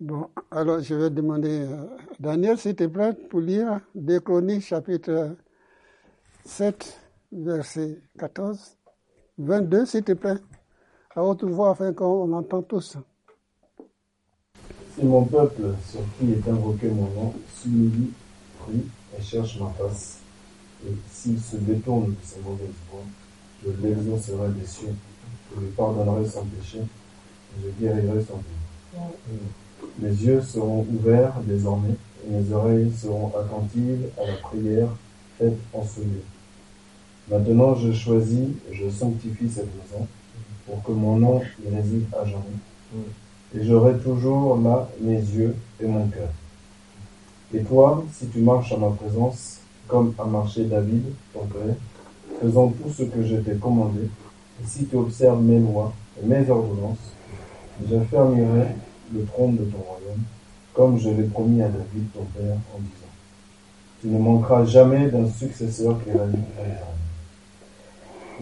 Bon, alors je vais demander à Daniel, s'il te plaît, pour lire des Chroniques, chapitre 7, verset 14, 22, s'il te plaît, à haute voix afin qu'on entende tous. Si mon peuple, sur qui est invoqué mon nom, s'humilie, prie et cherche ma face, et s'il se détourne de ses mauvaises voies, je l'exaucerai des cieux, je lui pardonnerai son péché, et je guérirai son pays. Mes yeux seront ouverts désormais, et mes oreilles seront attentives à la prière faite en ce lieu. Maintenant je choisis et je sanctifie cette maison, pour que mon nom y réside à jamais. Et j'aurai toujours là mes yeux et mon cœur. Et toi, si tu marches à ma présence, comme a marché David, ton père, faisant tout ce que je t'ai commandé, et si tu observes mes lois et mes ordonnances, j'affermirai le trône de ton royaume, comme je l'ai promis à David, ton père, en disant, tu ne manqueras jamais d'un successeur qui règne Israël.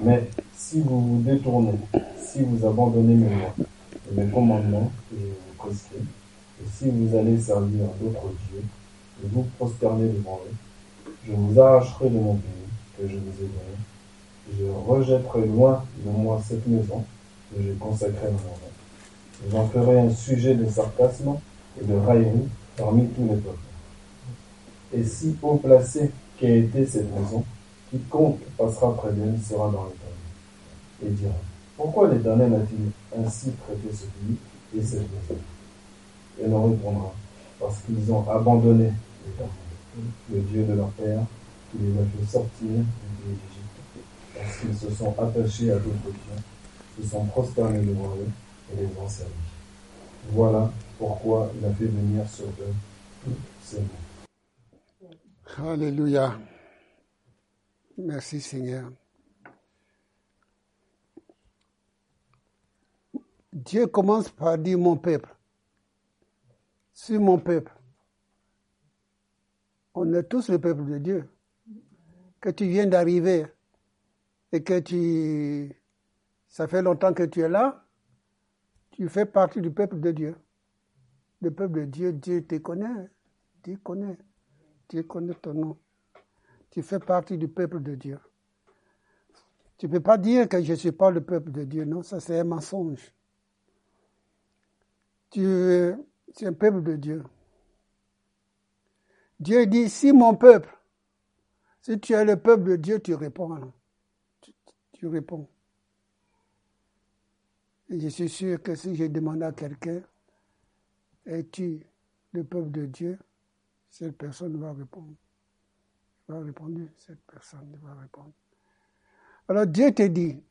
Mais si vous vous détournez, si vous abandonnez mes lois et mes commandements je vous prescris, et si vous allez servir d'autres dieux, et vous prosternez devant eux, je vous arracherai de mon pays que je vous ai donné, je rejetterai loin de moi cette maison que j'ai consacrée à mon nom. J'en ferai un sujet de sarcasme et de raillerie parmi tous les peuples. Et si haut placé qu'ait été cette maison, quiconque passera près d'elle sera dans l'éternel. Et dira, pourquoi l'Éternel a-t-il ainsi traité ce pays et cette maison? Et l'on répondra, parce qu'ils ont abandonné l'Éternel, le Dieu de leur père, qui les a fait sortir du pays d'Égypte, parce qu'ils se sont attachés à d'autres dieux, se sont prosternés devant eux et les ont servis. Voilà pourquoi il a fait venir sur eux tous ces mots. Alléluia. Merci Seigneur. Dieu commence par dire mon peuple. Sur mon peuple. On est tous le peuple de Dieu. Que tu viens d'arriver et que tu... Ça fait longtemps que tu es là. Tu fais partie du peuple de Dieu. Le peuple de Dieu, Dieu te connaît. Dieu connaît. Dieu connaît ton nom. Tu fais partie du peuple de Dieu. Tu ne peux pas dire que je ne suis pas le peuple de Dieu. Non, ça c'est un mensonge. Tu es un peuple de Dieu. Dieu dit, si mon peuple, si tu es le peuple de Dieu, tu réponds. Tu, tu réponds. Je suis sûr que si je demande à quelqu'un, es-tu le peuple de Dieu, cette personne va répondre. Va répondre, cette personne va répondre. Alors Dieu te dit,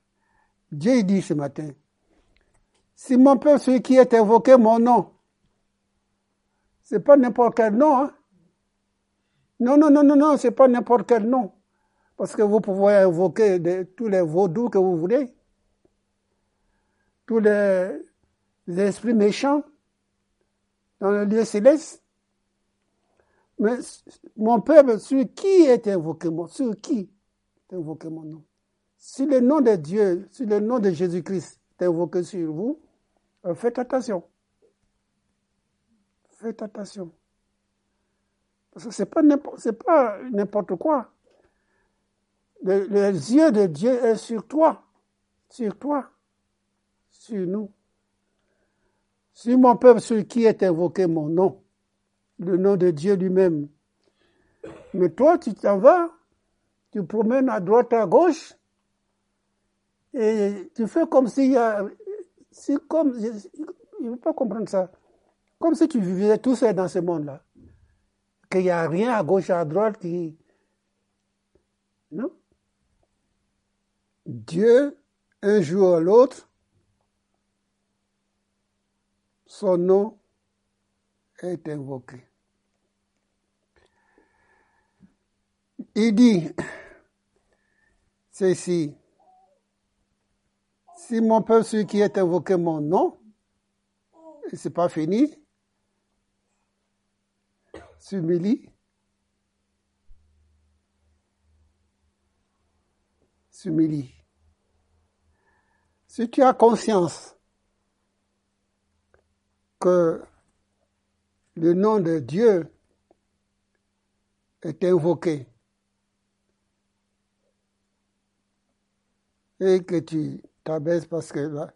Dieu dit ce matin, si mon peuple, celui qui est invoqué mon nom, c'est pas n'importe quel nom, hein? Non, non, non, non, non, c'est pas n'importe quel nom. Parce que vous pouvez invoquer de, tous les vaudous que vous voulez, tous les, esprits méchants dans le lieu céleste. Mais mon peuple, sur qui est invoqué mon Sur qui est invoqué mon nom? Si le nom de Dieu, si le nom de Jésus-Christ est invoqué sur vous, faites attention. Faites attention. Parce que ce n'est pas n'importe quoi. Le, les yeux de Dieu est sur toi, sur toi, sur nous. Si mon peuple, sur qui est invoqué mon nom, le nom de Dieu lui-même. Mais toi, tu t'en vas, tu promènes à droite, à gauche, et tu fais comme s'il y a. C'est comme. Je ne veux pas comprendre ça. Comme si tu vivais tout seul dans ce monde-là. Qu'il n'y a rien à gauche, à droite qui. Non. Dieu, un jour ou l'autre, son nom est invoqué. Il dit ceci. Si mon peuple, celui qui est invoqué mon nom, c'est pas fini, s'humilie, s'humilie. Si tu as conscience que le nom de Dieu est invoqué et que tu t'abaisses parce que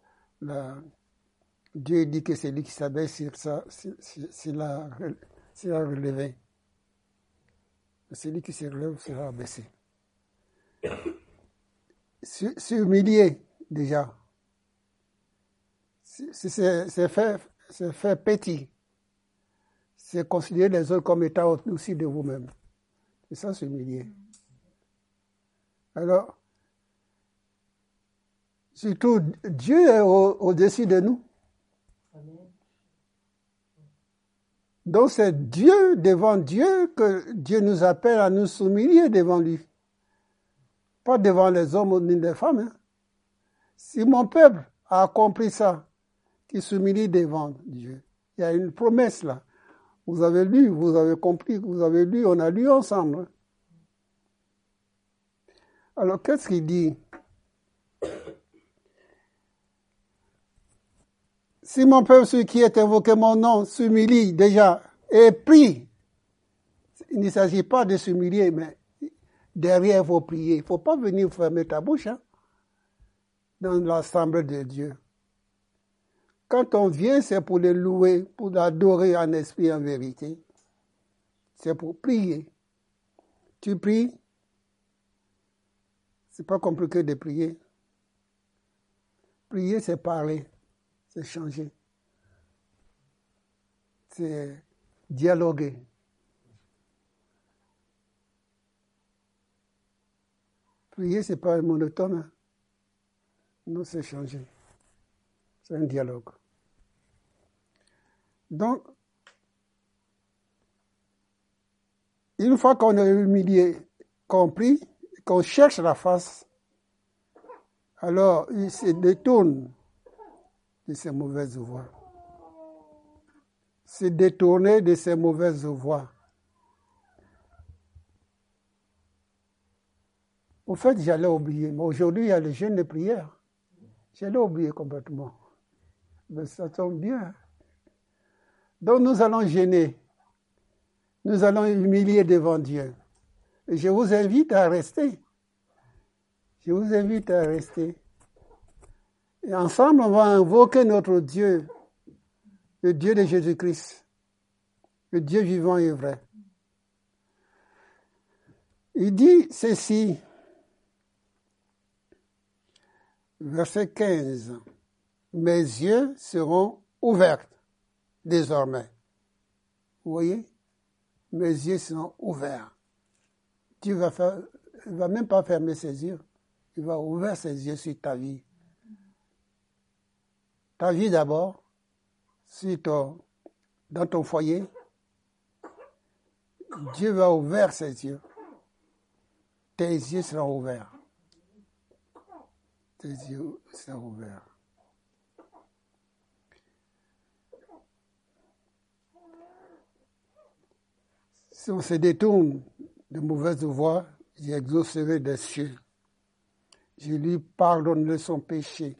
Dieu dit que c'est lui qui s'abaisse s'il a, a relevé. Celui qui se relève sera abaissé. S'humilier, déjà. C'est fait, fait petit. C'est considérer les autres comme étant aussi de vous-même. C'est ça, s'humilier. Alors, surtout, Dieu est au-dessus de nous. Donc c'est Dieu, devant Dieu, que Dieu nous appelle à nous soumettre devant lui. Pas devant les hommes ni les femmes. Hein. Si mon peuple a compris ça, qu'il s'humilie devant Dieu, il y a une promesse là. Vous avez lu, vous avez compris, vous avez lu, on a lu ensemble. Alors qu'est-ce qu'il dit Si mon peuple, celui qui est invoqué mon nom, s'humilie déjà et prie, il ne s'agit pas de s'humilier, mais derrière, il faut prier. Il ne faut pas venir fermer ta bouche hein, dans l'assemblée de Dieu. Quand on vient, c'est pour le louer, pour l'adorer en esprit en vérité. C'est pour prier. Tu pries, c'est pas compliqué de prier. Prier, c'est parler c'est changer. C'est dialoguer. Prier, ce n'est pas monotone. Hein. Non, c'est changer. C'est un dialogue. Donc, une fois qu'on a humilié, compris, qu'on cherche la face, alors il se détourne de ces mauvaises voies. Se détourner de ces mauvaises voies. Au fait, j'allais oublier. Mais aujourd'hui, il y a le jeûne de prière. J'allais oublier complètement. Mais ça tombe bien. Donc nous allons gêner. Nous allons humilier devant Dieu. Et je vous invite à rester. Je vous invite à rester. Et ensemble, on va invoquer notre Dieu, le Dieu de Jésus-Christ, le Dieu vivant et vrai. Il dit ceci, verset 15, Mes yeux seront ouverts désormais. Vous voyez? Mes yeux seront ouverts. Dieu va faire, il va même pas fermer ses yeux. Il va ouvrir ses yeux sur ta vie ta vie d'abord, dans ton foyer, Dieu va ouvrir ses yeux. Tes yeux seront ouverts. Tes yeux seront ouverts. Si on se détourne de mauvaises voies, j'exaucerai des cieux. Je lui pardonnerai son péché.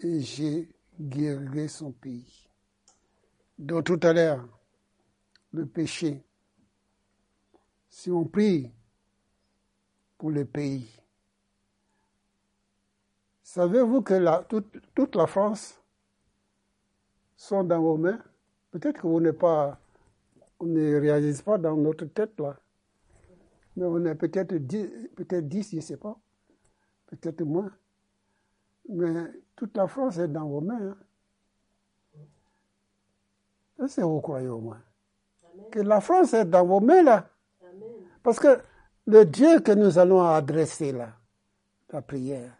et j'ai guéri son pays. Donc tout à l'heure, le péché, si on prie pour le pays, savez-vous que toute, la France sont dans vos mains Peut-être que vous n'êtes pas, on ne réalise pas dans notre tête là, mais on est peut-être peut-être 10, je ne sais pas, peut-être moins. Mais toute la France est dans vos mains. Est-ce que vous croyez au moins Que la France est dans vos mains là. Parce que le Dieu que nous allons adresser là, la prière,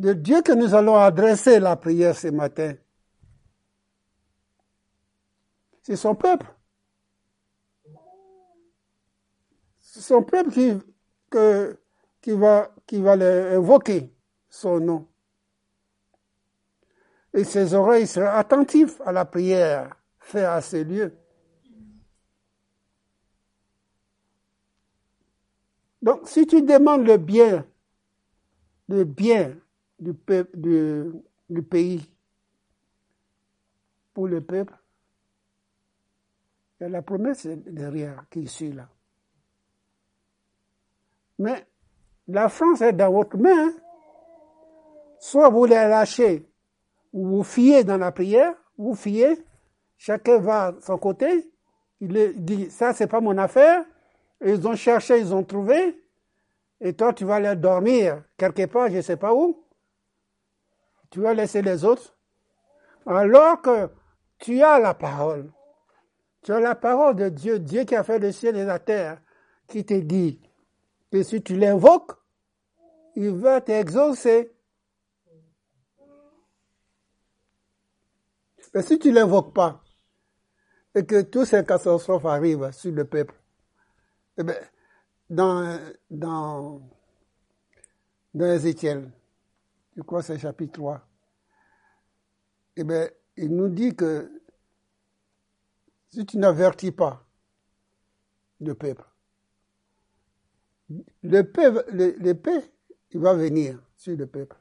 le Dieu que nous allons adresser la prière ce matin, c'est son peuple. C'est son peuple qui, que, qui va, qui va invoquer son nom. Et ses oreilles seraient attentives à la prière faite à ces lieux. Donc, si tu demandes le bien, le bien du, peuple, du pays pour le peuple, il y a la promesse derrière qui suit là. Mais la France est dans votre main. Soit vous la lâchez, ou vous fiez dans la prière, vous fiez, chacun va de son côté, il dit, ça c'est pas mon affaire, ils ont cherché, ils ont trouvé, et toi tu vas aller dormir quelque part, je sais pas où, tu vas laisser les autres, alors que tu as la parole. Tu as la parole de Dieu, Dieu qui a fait le ciel et la terre, qui te dit que si tu l'invoques, il va t'exaucer. Mais si tu l'invoques pas, et que tous ces catastrophes arrivent sur le peuple, eh bien, dans, dans, dans Ézéchiel, je crois que c'est chapitre 3, eh bien, il nous dit que si tu n'avertis pas le peuple, le peuple, le, paix, il va venir sur le peuple.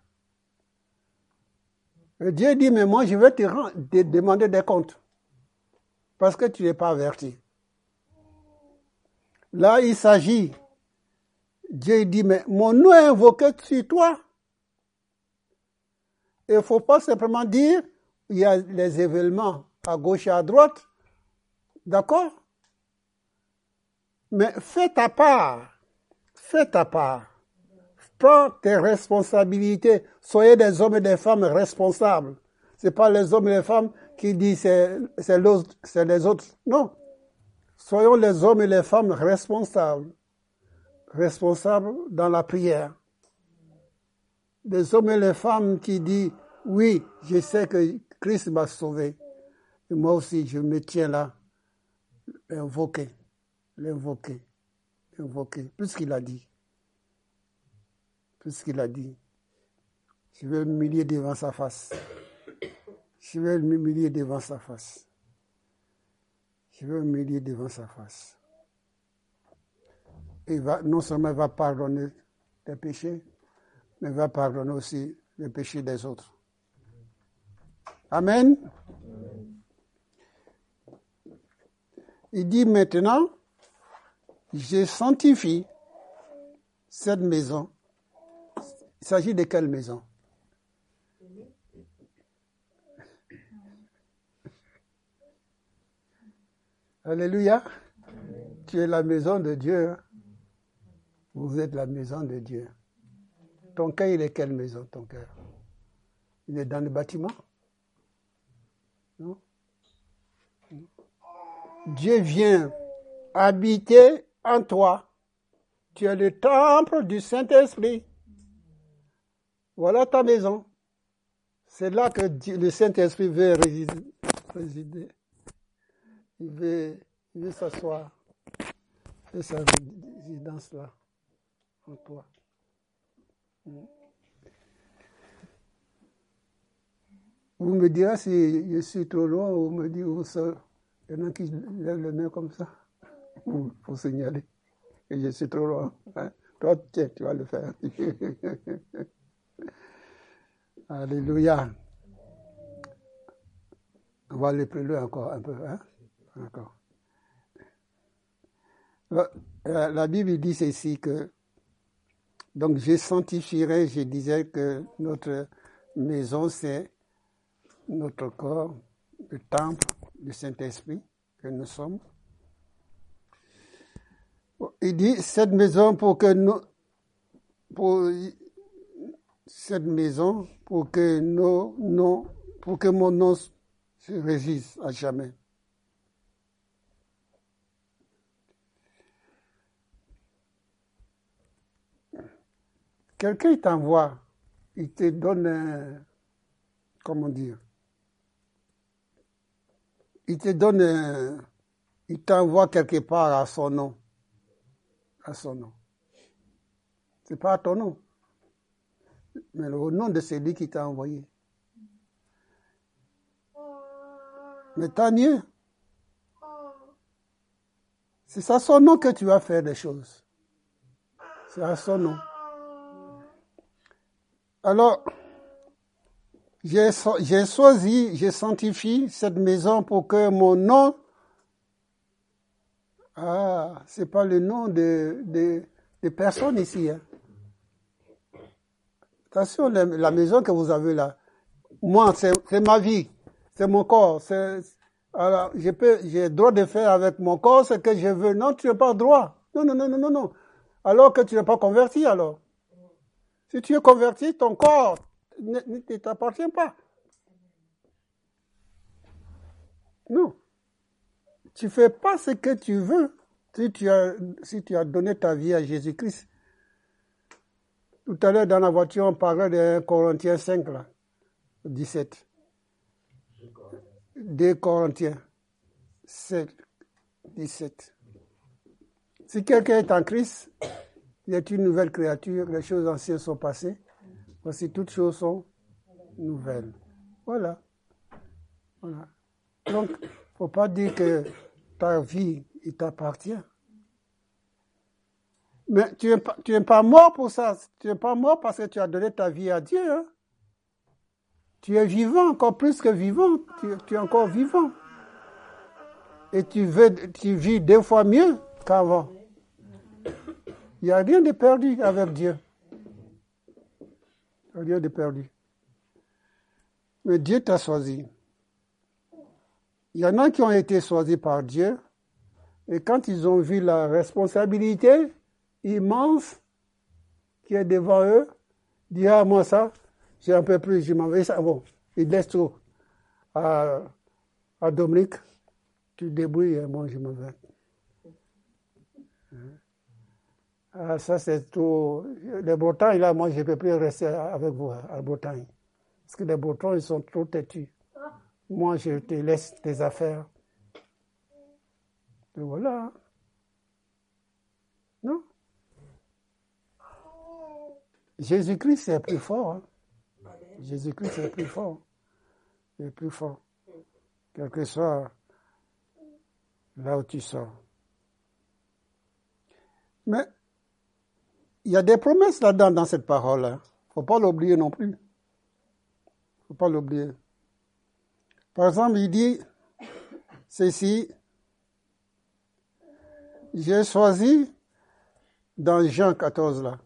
Et Dieu dit, mais moi, je vais te, demander des comptes. Parce que tu n'es pas averti. Là, il s'agit. Dieu dit, mais mon nom est invoqué sur toi. Il ne faut pas simplement dire, il y a les événements à gauche et à droite. D'accord? Mais fais ta part. Fais ta part. Prends tes responsabilités. Soyez des hommes et des femmes responsables. Ce n'est pas les hommes et les femmes qui disent c'est, les autres. Non. Soyons les hommes et les femmes responsables. Responsables dans la prière. Les hommes et les femmes qui disent oui, je sais que Christ m'a sauvé. Et moi aussi, je me tiens là, l'invoquer, l'invoquer, l'invoquer, puisqu'il a dit. Puisqu'il a dit. Je vais m'humilier devant sa face. Je vais m'humilier devant sa face. Je vais m'humilier devant sa face. Et va, non seulement il va pardonner les péchés, mais va pardonner aussi les péchés des autres. Amen. Il dit maintenant, je sanctifie cette maison. Il s'agit de quelle maison? Alléluia. Tu es la maison de Dieu. Hein? Vous êtes la maison de Dieu. Ton cœur, il est quelle maison, ton cœur? Il est dans le bâtiment? Dieu vient habiter en toi. Tu es le temple du Saint-Esprit. Voilà ta maison. C'est là que le Saint-Esprit veut résider. Il veut, il veut s'asseoir. Fait sa résidence là, en toi. Vous me direz si je suis trop loin ou me dites où ça. Il y en a qui lèvent le main comme ça pour, signaler que je suis trop loin. Hein. Toi, tiens, tu vas le faire. Alléluia. On va aller plus loin encore un peu. Hein? La Bible dit ceci que donc je sanctifierai, je disais que notre maison c'est notre corps, le temple du Saint-Esprit que nous sommes. Il dit cette maison pour que nous, pour cette maison pour que nos noms, pour que mon nom se régisse à jamais. Quelqu'un t'envoie, il te donne, comment dire, il te donne, il t'envoie quelque part à son nom. À son nom. C'est pas à ton nom, mais au nom de celui qui t'a envoyé. Mais tant mieux. C'est à son nom que tu vas faire des choses. C'est à son nom. Alors, J'ai choisi, j'ai sanctifié cette maison pour que mon nom. Ah, c'est pas le nom de, de, de personne ici. Hein. Attention, la maison que vous avez là. Moi, c'est ma vie, c'est mon corps. Alors, je peux, j'ai droit de faire avec mon corps ce que je veux. Non, tu n'as pas droit. Non, non, non, non, non, non. Alors que tu n'es pas converti, alors. Si tu es converti, ton corps ne, t'appartient pas. Non. Tu fais pas ce que tu veux si tu as, donné ta vie à Jésus-Christ. Tout à l'heure, dans la voiture, on parlait de Corinthiens 5, là, 17. 2 Corinthiens 7, 17. Si quelqu'un est en Christ, il est une nouvelle créature, les choses anciennes sont passées, voici toutes choses sont nouvelles. Voilà. voilà. Donc, il ne faut pas dire que ta vie, il t'appartient. Mais tu n'es pas, pas mort pour ça. Tu n'es pas mort parce que tu as donné ta vie à Dieu. Hein. Tu es vivant, encore plus que vivant. Tu, es encore vivant. Et tu, veux, tu vis deux fois mieux qu'avant. Il n'y a rien de perdu avec Dieu. Rien de perdu. Mais Dieu t'a choisi. Il y en a qui ont été choisis par Dieu. Et quand ils ont vu la responsabilité immense qui est devant eux, disent, ah, moi ça, j'ai un peu plus, je m'en vais, bon, il laisse tout à, à Dominique, tu débrouilles, moi je m'en vais. Ah, ça c'est tout. Les Bretons, là, moi je ne peux plus rester avec vous à Bretagne. Parce que les Bretons, ils sont trop têtus. Moi, je te laisse tes affaires. Et voilà. Non? Jésus-Christ est plus fort. Hein. Jésus-Christ est plus fort. Il est plus fort. Quel que soit là où tu sors. Mais il y a des promesses là-dedans dans cette parole. Il ne faut pas l'oublier non plus. Il ne faut pas l'oublier. Par exemple, il dit ceci. J'ai choisi dans Jean 14 là.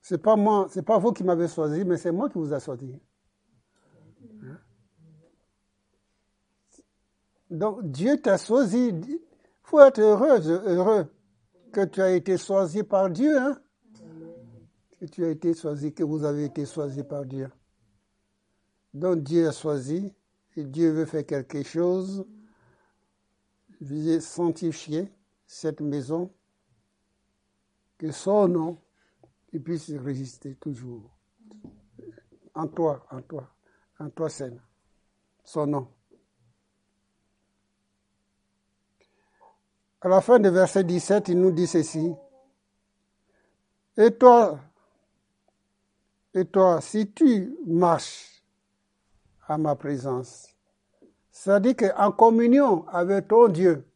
C'est pas moi, c'est pas vous qui m'avez choisi, mais c'est moi qui vous a choisi. Donc Dieu t'a choisi. Il faut être heureux, heureux que tu as été choisi par Dieu. Hein? Que tu as été choisi, que vous avez été choisi par Dieu. Donc Dieu a choisi et Dieu veut faire quelque chose, veut sanctifier cette maison, que son nom puisse résister toujours. En toi, en toi, en toi, Seigneur. Son nom. À la fin du verset 17, il nous dit ceci. Et toi, et toi, si tu marches à ma présence, ça dit qu'en communion avec ton Dieu,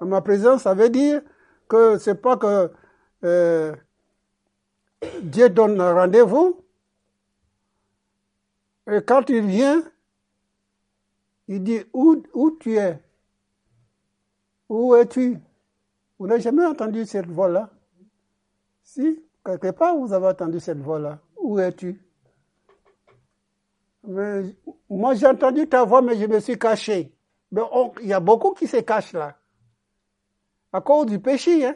à ma présence, ça veut dire que c'est pas que euh, Dieu donne un rendez-vous. Et quand il vient, il dit où, où tu es? Où es-tu? Vous n'avez jamais entendu cette voix-là? Si, quelque part vous avez entendu cette voix-là. Où es-tu? Moi j'ai entendu ta voix, mais je me suis caché. Mais il y a beaucoup qui se cachent là. À cause du péché, hein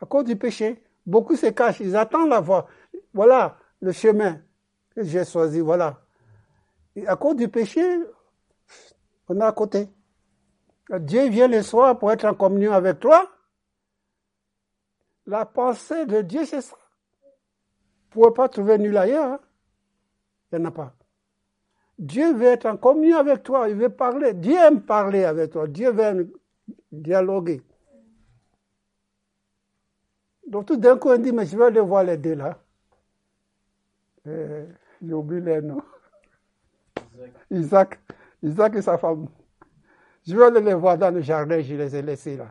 À cause du péché. Beaucoup se cachent, ils attendent la voie. Voilà le chemin que j'ai choisi, voilà. À cause du péché, on est à côté. Dieu vient le soir pour être en communion avec toi. La pensée de Dieu, c'est ça. Vous ne pouvez pas trouver nul ailleurs. Hein. Il n'y en a pas. Dieu veut être en communion avec toi, il veut parler. Dieu aime parler avec toi, Dieu veut dialoguer. Donc tout d'un coup, on dit, mais je vais aller voir les deux là. J'ai oublié les noms. Isaac. Isaac et sa femme. Je vais aller les voir dans le jardin, je les ai laissés là.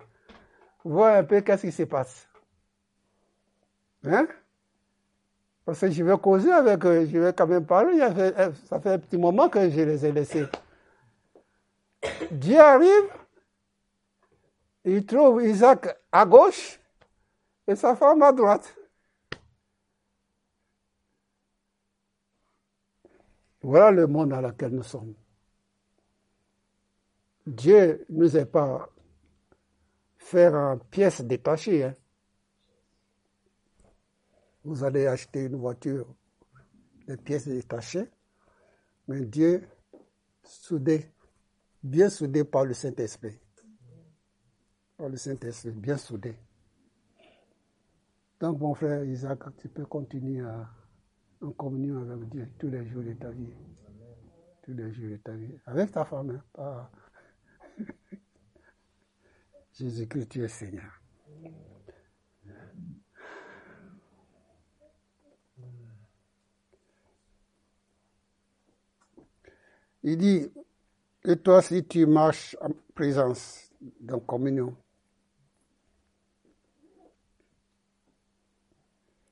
Voir un peu qu'est-ce qui se passe. Hein? Parce que je vais causer avec eux, je vais quand même parler. Ça fait un petit moment que je les ai laissés. Dieu arrive, il trouve Isaac à gauche et sa femme à droite. Voilà le monde dans lequel nous sommes. Dieu ne nous est pas faire en pièces détachées. Hein. Vous allez acheter une voiture, des pièces détachées, mais Dieu soudé, bien soudé par le Saint-Esprit. Par le Saint-Esprit, bien soudé. Donc, mon frère Isaac, tu peux continuer à, en communion avec Dieu tous les jours de ta vie. Tous les jours de ta vie. Avec ta femme, hein, pas. Jésus-Christ, tu es Seigneur. Il dit, et toi si tu marches en présence, dans communion,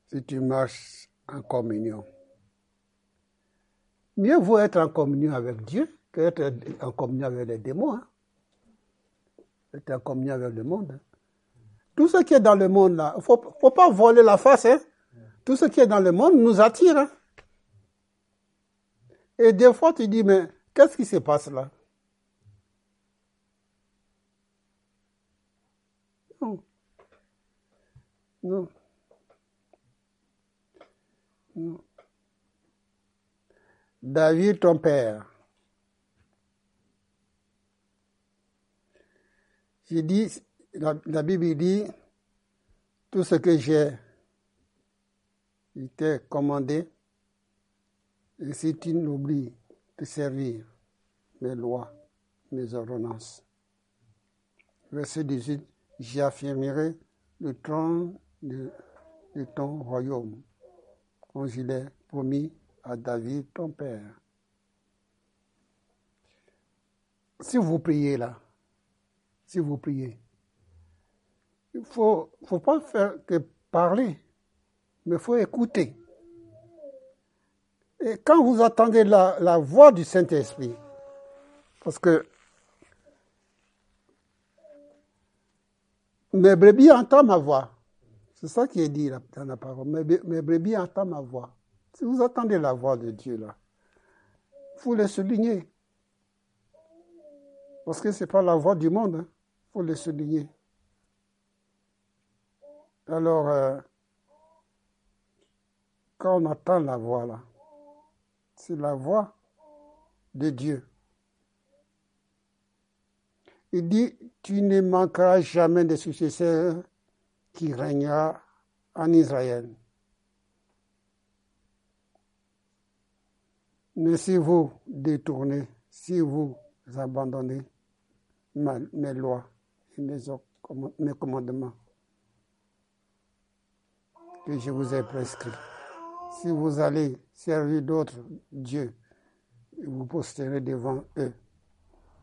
si tu marches en communion, mieux vaut être en communion avec Dieu qu'être en communion avec les démons. Hein. Être en communion avec le monde. Hein. Tout ce qui est dans le monde là, il ne faut, faut, pas voler la face. Hein. Tout ce qui est dans le monde nous attire. Hein. Et des fois, tu dis, mais Qu'est-ce qui se passe là? Non. Non. Non. David, ton père. J'ai dit, la, Bible dit, tout ce que j'ai été commandé, et si tu n'oublies de servir mes lois, mes ordonnances. Verset 18, j'affirmerai le trône de, ton royaume, comme je l'ai promis à David, ton père. Si vous priez là, si vous priez, il ne faut, faut pas faire que parler, mais il faut écouter. Et quand vous attendez la, la voix du Saint-Esprit, parce que mes brebis entendent ma voix. C'est ça qui est dit dans la parole. Mes, mes brebis entendent ma voix. Si vous attendez la voix de Dieu là, il faut le souligner. Parce que ce n'est pas la voix du monde, il hein. faut le souligner. Alors, euh, quand on entend la voix là, c'est la voix de Dieu. Il dit, tu ne manqueras jamais de successeur qui régnera en Israël. Mais si vous détournez, si vous abandonnez mes lois et mes commandements que je vous ai prescrits, si vous allez servir d'autres dieux, vous posterez devant eux.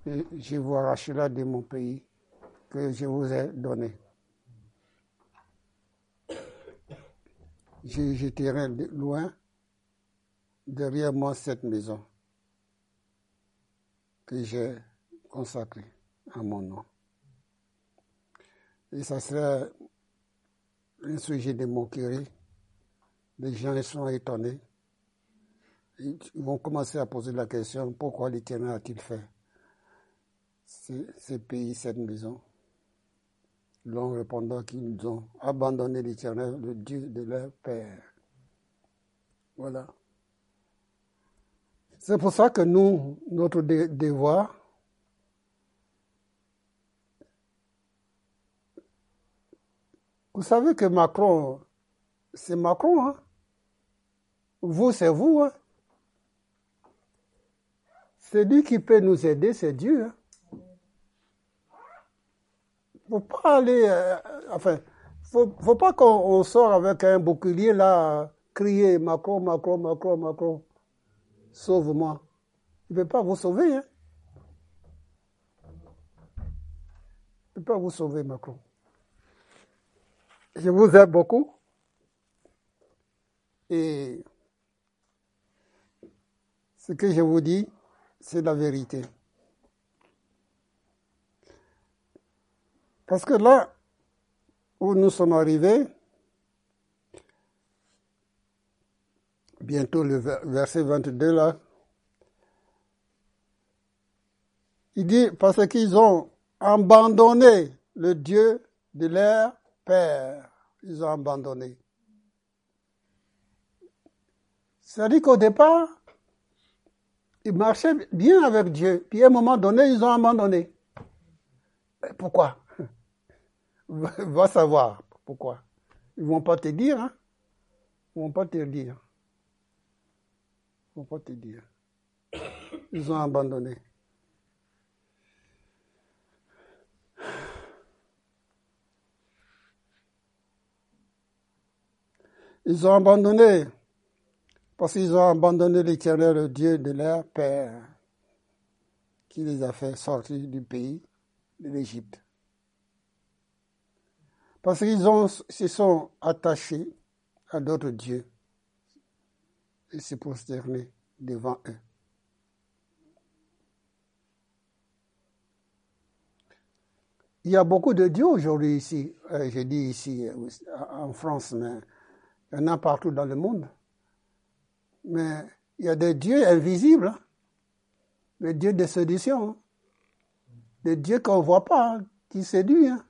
Je vous arracherai de mon pays que je vous ai donné. Je jeterai loin derrière moi cette maison que j'ai consacrée à mon nom. Et ça serait un sujet de moquerie les gens sont étonnés. Ils vont commencer à poser la question pourquoi l'Éternel a-t-il fait ce pays, cette maison? L'ont répondant qu'ils ont abandonné l'Éternel, le Dieu de leur Père. Voilà. C'est pour ça que nous, notre devoir, vous savez que Macron, c'est Macron, hein? Vous, c'est vous. Hein? C'est lui qui peut nous aider, c'est Dieu. Hein? Faut pas aller, euh, enfin, faut, faut pas qu'on sort avec un bouclier là, crier Macron, Macron, Macron, Macron, sauve-moi. Il ne peut pas vous sauver. Hein? Il ne peut pas vous sauver, Macron. Je vous aime beaucoup. Et ce que je vous dis, c'est la vérité. Parce que là où nous sommes arrivés, bientôt le verset 22 là, il dit parce qu'ils ont abandonné le Dieu de leur Père. Ils ont abandonné. C'est-à-dire qu'au départ, ils marchaient bien avec Dieu. Puis à un moment donné, ils ont abandonné. Pourquoi? Va savoir pourquoi. Ils vont pas te dire. Hein? Ils vont pas te dire. Ils vont pas te dire. Ils ont abandonné. Ils ont abandonné parce qu'ils ont abandonné l'éternel Dieu de leur Père qui les a fait sortir du pays de l'Égypte. Parce qu'ils se sont attachés à d'autres dieux et se prosterner devant eux. Il y a beaucoup de dieux aujourd'hui ici, euh, je dis ici euh, en France, mais il y en a partout dans le monde. Mais il y a des dieux invisibles, hein. des dieux de séduction, hein. des dieux qu'on ne voit pas, hein, qui séduisent.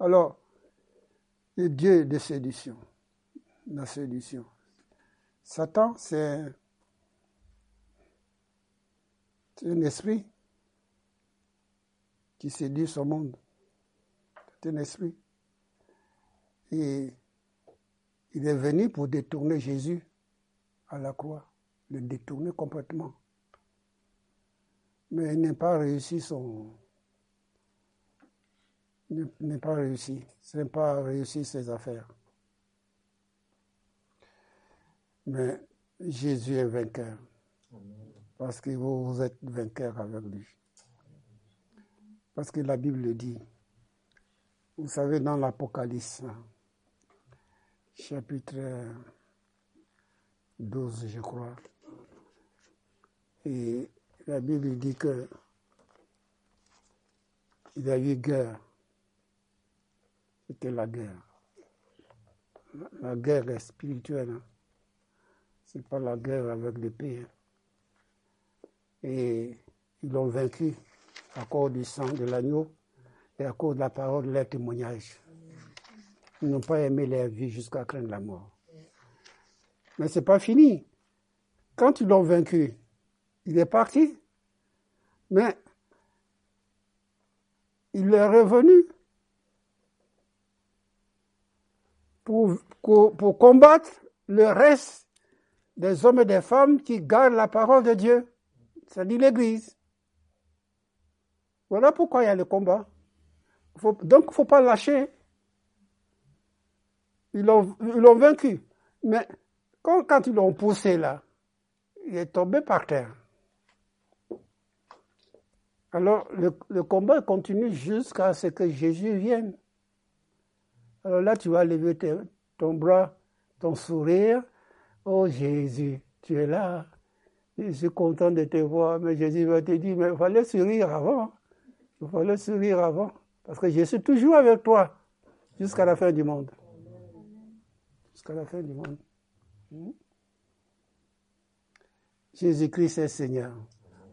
Alors, les dieux de séduction, la séduction. Satan, c'est un esprit qui séduit son monde un esprit. Et il est venu pour détourner Jésus à la croix, le détourner complètement. Mais il n'a pas réussi son. Il n'a pas réussi. Il n'a pas réussi ses affaires. Mais Jésus est vainqueur. Parce que vous, êtes vainqueur avec lui. Parce que la Bible le dit. Vous savez, dans l'Apocalypse, chapitre 12, je crois, et la Bible dit que il y a eu guerre. C'était la guerre. La guerre est spirituelle. Hein. C'est pas la guerre avec l'épée. Hein. Et ils l'ont vaincu à cause du sang de l'agneau et à cause de la parole de leur témoignage. Ils n'ont pas aimé leur vie jusqu'à craindre la mort. Mais ce n'est pas fini. Quand ils l'ont vaincu, il est parti. Mais il est revenu pour, pour combattre le reste des hommes et des femmes qui gardent la parole de Dieu, c'est-à-dire l'Église. Voilà pourquoi il y a le combat donc, il ne faut pas lâcher. Ils l'ont, vaincu. Mais quand, quand ils l'ont poussé là, il est tombé par terre. Alors, le, combat continue jusqu'à ce que Jésus vienne. Alors là, tu vas lever ton bras, ton sourire. Oh Jésus, tu es là. Je suis content de te voir. Mais Jésus va te dire, mais il fallait sourire avant. Il fallait sourire avant. Parce que je suis toujours avec toi jusqu'à la fin du monde. Jusqu'à la fin du monde. Hmm? Jésus-Christ est Seigneur.